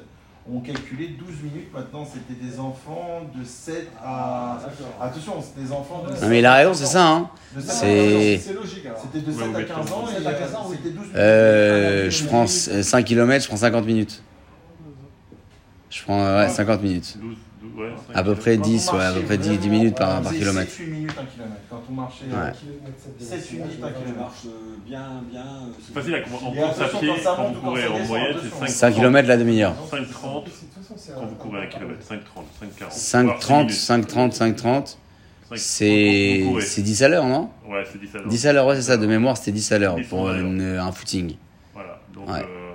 on calculait 12 minutes. Maintenant, c'était des enfants de 7 à. Attention, c'était des enfants de. Non mais il a raison, c'est ça hein C'est- 15 ans. C'est logique. C'était de Ouais, 7 vous à mettez 15 ans et 7 à 15 ans, oui. c'était 12 minutes. euh, Je prends 5 km, je prends 50 minutes. Je prends ouais, 50 minutes. 12, 12, ouais, À peu près Quand on 10, ouais, à marchait peu près 10, 10 vraiment, minutes par, par kilomètre. 7-8 minutes un kilomètre. Quand on marchait. Ouais. 7-8 minutes un kilomètre. marche euh, bien, bien. euh, C'est facile à comprendre. En course à pied, quand vous courez en moyenne, c'est 5 km la demi-heure. 5,30 quand vous courez un kilomètre. 5,30, 5,40. 5, 30, 5, 30, 5, 30. C'est c'est 10 à l'heure, non? Ouais, c'est 10 à l'heure. 10 à l'heure, ouais, c'est ça. De mémoire, c'était 10 à l'heure 10 pour à l'heure. une- un footing. Voilà. Donc, Ouais. euh,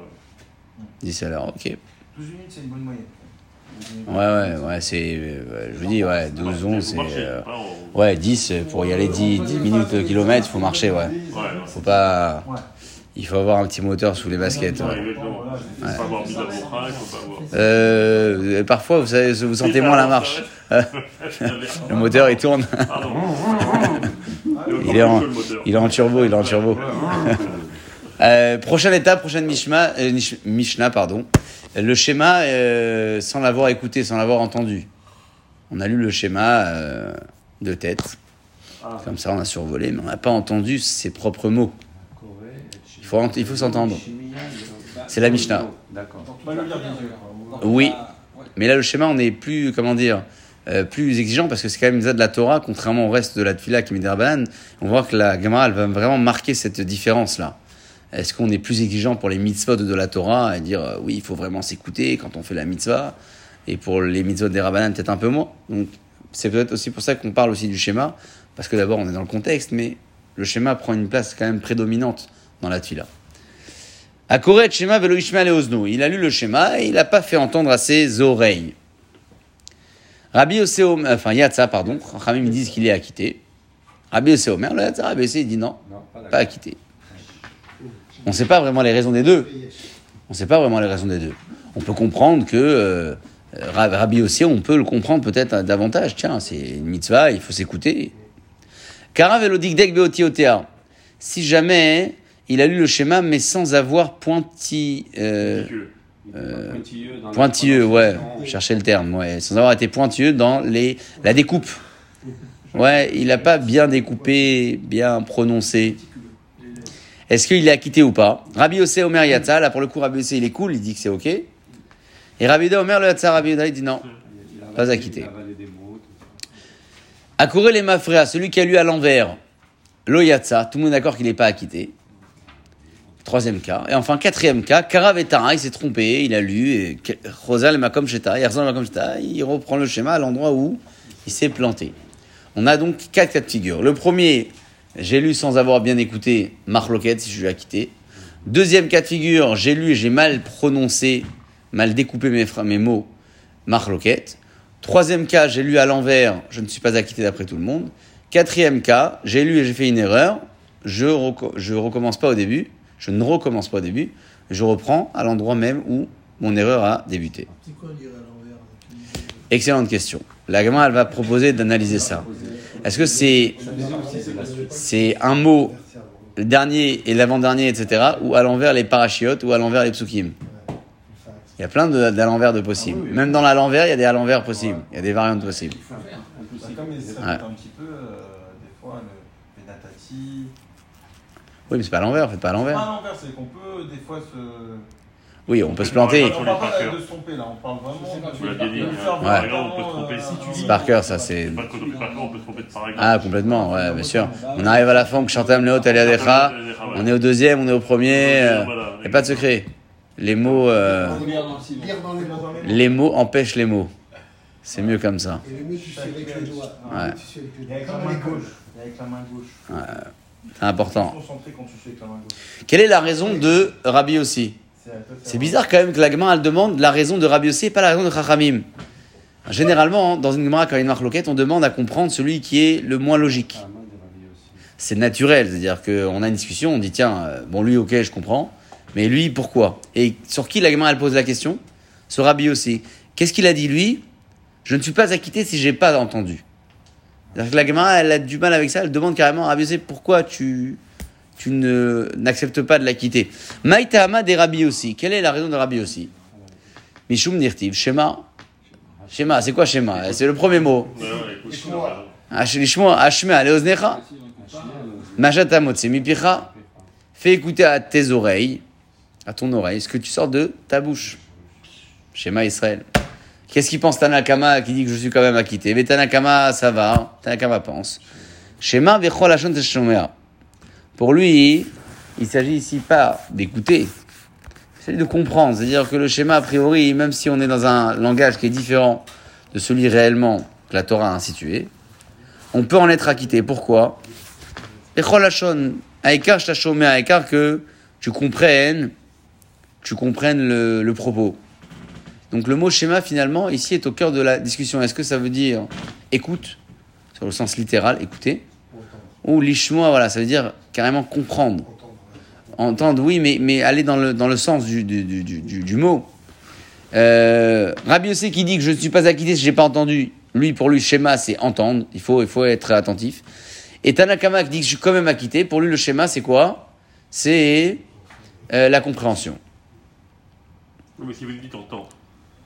10 à l'heure, ok. 12 minutes, c'est une bonne moyenne. Ouais, ouais, ouais, c'est. euh, Je vous dis, ouais, 12, 11, c'est. euh, Ouais, 10, euh, pour y aller 10, 10 minutes au kilomètre, il faut marcher, ouais. Faut pas. Il faut avoir un petit moteur sous les baskets. Ouais. Euh, parfois, vous, savez, vous sentez moins la marche. Le moteur, il tourne. Il est en- Le. Il est en turbo, il est en turbo. Prochaine étape, prochaine Mishma, Mishnah, pardon. Le schéma, euh, sans l'avoir écouté, sans l'avoir entendu. On a lu le schéma euh, de tête. Ah. Comme ça, on a survolé, mais on n'a pas entendu ses propres mots. Il faut, ent- il faut s'entendre. C'est la Mishnah. Oui. Mais là, le schéma, on est plus, comment dire, euh, plus exigeant parce que c'est quand même ça de la Torah, contrairement au reste de la Tfila qui met des Rabbanan. On voit que la Gemara, elle va vraiment marquer cette différence-là. Est-ce qu'on est plus exigeant pour les mitzvot de la Torah et dire euh, oui, il faut vraiment s'écouter quand on fait la mitzvah et pour les mitzvot des Rabbanan, peut-être un peu moins. Donc, c'est peut-être aussi pour ça qu'on parle aussi du schéma parce que d'abord, on est dans le contexte, mais le schéma prend une place quand même prédominante dans la Tfila. Akoret Shema velo Ishmael et Ozno. Il a lu le schéma et il n'a pas fait entendre à ses oreilles. Rabbi Oseo, enfin Yatza, pardon, Ramim ils disent qu'il est acquitté. Rabbi Oseo, mais le Yatza, Rabbi il dit non, Non, pas pas acquitté. On ne sait pas vraiment les raisons des deux. On ne sait pas vraiment les raisons des deux. On peut comprendre que euh, Ra- Rabbi Oseo, on peut le comprendre peut-être davantage. Tiens, c'est une mitzvah, il faut s'écouter. Karav Elodikdek Beotiotea. Si jamais il a lu le schéma, mais sans avoir pointi, euh, Ridicule. pointilleux. dans ouais. Chercher le terme, ouais. Sans avoir été pointilleux dans les, la découpe. Ouais, il n'a pas bien découpé, bien prononcé. Est-ce qu'il est acquitté ou pas Rabbi Yossé Omer Yatza, là pour le coup, Rabbi Yossé il est cool, il dit que c'est ok. Et Rabbi Omer le Yatza, Rabbi Yoda il dit non. Pas acquitté. il a avalé des mots, tout ça. Akouré les mafréas, celui qui a lu à l'envers, lo Yatza, tout le monde est d'accord qu'il n'est pas acquitté. Troisième cas. Et enfin, quatrième cas, Karav et Tara, il s'est trompé, il a lu, et Rosal Makom Sheta, il reprend le schéma à l'endroit où il s'est planté. On a donc quatre cas de figure. Le premier, j'ai lu sans avoir bien écouté Marloquette, si je l'ai acquitté. Deuxième cas de figure, j'ai lu et j'ai mal prononcé, mal découpé mes, mes mots, Marloquette. Troisième cas, j'ai lu à l'envers, je ne suis pas acquitté d'après tout le monde. Quatrième cas, j'ai lu et j'ai fait une erreur, je reco- je recommence pas au début, je ne recommence pas au début, je reprends à l'endroit même où mon erreur a débuté. C'est quoi lire à l'envers? Excellente question. La gamin, elle va proposer d'analyser ça. Est-ce que c'est c'est un mot, le dernier et l'avant-dernier, etc., ou à l'envers les parachiotes, ou à l'envers les psukim? Il y a plein de- d'à l'envers de possibles. Même dans l'à l'envers, il y a des à l'envers possibles. Il y a des variantes possibles. C'est comme les ça Ouais. un petit peu, des fois, le Benatati. Oui, mais c'est pas à l'envers, faites pas à Pas l'envers. à l'envers, c'est qu'on peut des fois se. Oui, on peut se planter. On parle pas de se tromper là, on parle vraiment. Vous l'avez dit, de hein, faire par Ouais. exemple, on peut se tromper si tu C'est par cœur, ça, c'est. On fait par cœur, on peut se tromper de paragraphe. Ah, complètement, ouais, bien sûr. On arrive à la fin, que Chantam Léo Taliadecha. On est au deuxième, on est au premier. Il n'y a pas de secret. Les mots, euh, les mots. les mots empêchent les mots. C'est mieux comme ça. Et le mieux, tu suis avec les doigts. Ouais. Tu les Et avec la main les gauche. avec la main gauche. C'est important. Concentré quand tu fais avec la main gauche. Quelle est la raison de Rabbi aussi? C'est bizarre quand même que la Gemara elle demande la raison de Rabbi aussi et pas la raison de Chachamim. Généralement, hein, dans une Gemara, quand il y a une marloquette, on demande à comprendre celui qui est le moins logique. Ah. C'est naturel, c'est-à-dire qu'on a une discussion, on dit tiens, euh, bon lui ok, je comprends, mais lui pourquoi? Et sur qui la Gemara elle pose la question? Sur Rabbi aussi. Qu'est-ce qu'il a dit lui? Je ne suis pas acquitté si j'ai pas entendu. C'est-à-dire que la Gemara elle a du mal avec ça, elle demande carrément à Rabbi pourquoi tu tu ne n'acceptes pas de l'acquitter. Maïtahama des Rabbi aussi. Quelle est la raison de Rabbi aussi? Mishum Nirtiv, Shema. Shema, c'est quoi Shema? C'est le premier mot. C'est mipicha. Fais écouter à tes oreilles, à ton oreille, ce que tu sors de ta bouche. Schéma Israël. Qu'est-ce qu'il pense Tanakama qui dit que je suis quand même acquitté Mais Tanakama, ça va. Tanakama pense. Schéma vechol hashon teshomea. Pour lui, il s'agit ici pas d'écouter, il s'agit de comprendre. C'est-à-dire que le schéma, a priori, même si on est dans un langage qui est différent de celui réellement que la Torah a institué, on peut en être acquitté. Pourquoi? Echol hashon, aïkar shtashomea, aïkar que tu comprennes, tu comprennes le, le propos. Donc le mot schéma finalement ici est au cœur de la discussion. Est-ce que ça veut dire écoute, sur le sens littéral, écouter, ou lishmoa, voilà, ça veut dire carrément comprendre. Entendre, oui, mais, mais aller dans le, dans le sens du, du, du, du, mot. Euh, qui dit que je ne suis pas acquitté si j'ai pas entendu. Lui, pour lui, schéma, c'est entendre. Il faut, il faut être attentif. Et Tanakama qui dit que je suis quand même acquitté. Pour lui, le schéma, c'est quoi? C'est euh, la compréhension. Oui, mais si vous dites entendre,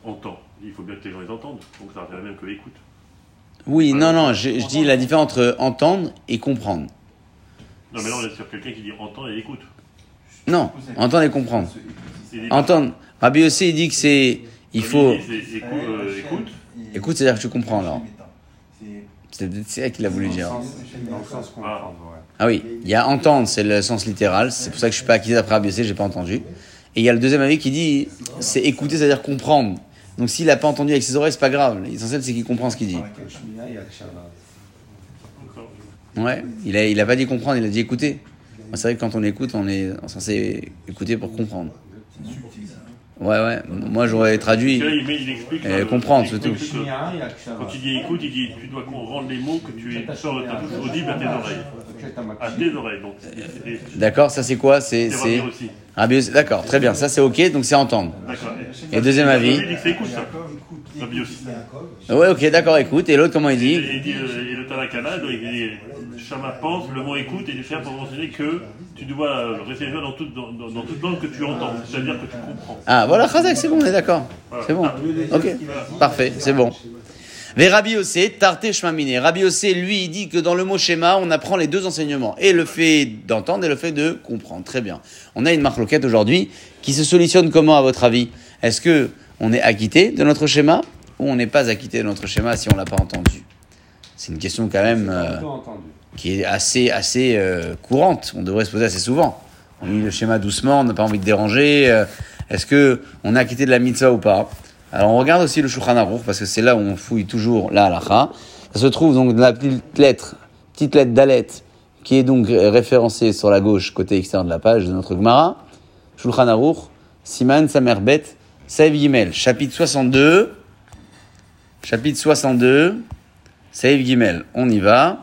entend, il faut bien que les gens les entendent. Donc ça revient même que écoute. Oui, non, non, je, je dis la différence entre entendre et comprendre. Non, mais là, on est sur quelqu'un qui dit entend et écoute. Non, entendre et comprendre. Entendre. Rabbi Yossé, il dit que c'est. Il faut. écoute, euh, écoute. Écoute, c'est-à-dire que tu comprends, alors. C'est peut-être ça qu'il a voulu dire. Ouais. Ah oui, il y a entendre, c'est le sens littéral. C'est pour ça que je suis pas acquitté d'après Rabbi Yossé, j'ai pas entendu. Et il y a le deuxième avis qui dit c'est écouter, c'est-à-dire comprendre. Donc s'il a pas entendu avec ses oreilles, c'est pas grave. L'essentiel, c'est qu'il comprend ce qu'il dit. Et. Ouais, il a, il a pas dit comprendre, il a dit écouter. C'est vrai que quand on écoute, on est censé écouter pour comprendre. Ouais, ouais. Moi, j'aurais traduit. Là, il, met- il explique. Euh, euh, comprendre, et Akshava. Quand il dit écoute, il dit tu dois rende les mots que tu bouche audibles à tes oreilles. À tes oreilles. Donc, c'est- c'est D'accord, ça c'est quoi? C'est c'est c'est. D'accord, très bien. Ça c'est ok, donc c'est entendre. D'accord. Et deuxième avis. Il dit écoute ça. Rabbi aussi. Ouais, ok, d'accord. Écoute. Et l'autre, comment il dit et, dit, euh, et le Tanakana, donc, il dit Shama pense, le mot écoute, et il fait pour mentionner que tu dois euh, rester dans toute, dans, toute langue que tu entends, c'est-à-dire que tu comprends. Ah, voilà, Khazak, c'est bon, on est d'accord. C'est bon. Ok, parfait, c'est bon. Mais Rabbi Yossé, Tarté Shmamine. Rabbi Yossé, lui, il dit que dans le mot schéma, on apprend les deux enseignements. Et le fait d'entendre et le fait de comprendre. Très bien. On a une marque loquette aujourd'hui qui se solutionne comment, à votre avis? Est-ce que on est acquitté de notre schéma ou on n'est pas acquitté de notre schéma si on l'a pas entendu? C'est une question quand même euh, qui est assez, assez euh, courante. On devrait se poser assez souvent. On lit le schéma doucement, on n'a pas envie de déranger. euh, Est-ce que on est acquitté de la mitzvah ou pas? Alors on regarde aussi le Shulchan Aruch parce que c'est là où on fouille toujours la halakha. Ça se trouve donc dans la petite lettre, petite lettre d'Alet, qui est donc référencée sur la gauche, côté extérieur de la page de notre Gemara. Shulchan Aruch, Siman Samerbet, Saïv Gimel, chapitre 62. Chapitre 62, Saïv Gimel. On y va.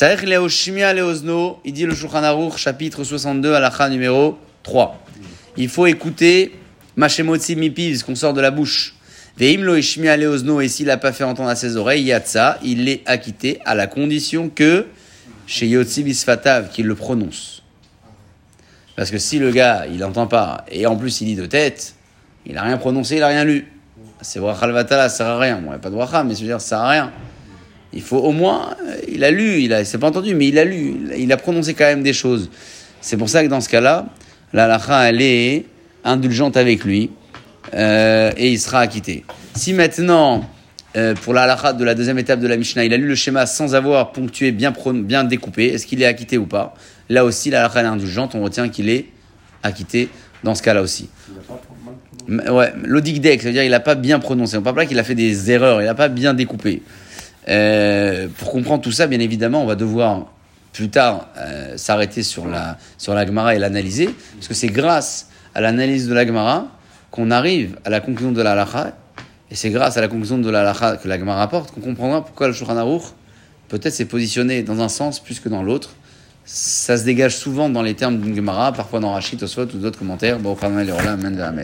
Leoshmia leozno, il dit le Shulchan Aruch, chapitre 62, halakha numéro 3. Il faut écouter Mashemotzi mipiv, ce qu'on sort de la bouche. Veim lo leozno, et s'il n'a pas fait entendre à ses oreilles, yatsa, il l'est acquitté à la condition que, chez Yotzi bisfatav, qu'il le prononce. Parce que si le gars, il n'entend pas, et en plus il dit de tête, il n'a rien prononcé, il n'a rien lu. C'est bracha vatala, ça sert à rien. Il n'y a pas de bracha, mais veux dire, ça sert à rien. Il faut au moins, euh, il a lu, il a, c'est pas entendu, mais il a lu, il a- prononcé quand même des choses. C'est pour ça que dans ce cas-là, la halakha, elle est indulgente avec lui euh, et il sera acquitté. Si maintenant, euh, pour la halakha de la deuxième étape de la Mishnah, il a lu le schéma sans avoir ponctué, bien, bien découpé, est-ce qu'il est acquitté ou pas? Là aussi, la halakha est indulgente, on retient qu'il est acquitté dans ce cas-là aussi. Ouais, l'odigdek, ça veut dire qu'il n'a pas bien prononcé. On parle pas qu'il a fait des erreurs, il n'a pas bien découpé. Euh, pour comprendre tout ça, bien évidemment, on va devoir plus tard euh, s'arrêter sur la, sur la Gemara et l'analyser, parce que c'est grâce à l'analyse de la Gemara qu'on arrive à la conclusion de la et c'est grâce à la conclusion de la que la Gemara rapporte qu'on comprendra pourquoi le Shulchan Aruch peut-être s'est positionné dans un sens plus que dans l'autre. Ça se dégage souvent dans les termes d'une Gemara, parfois dans Rachid, Tosfot ou d'autres commentaires. Bon, Amen.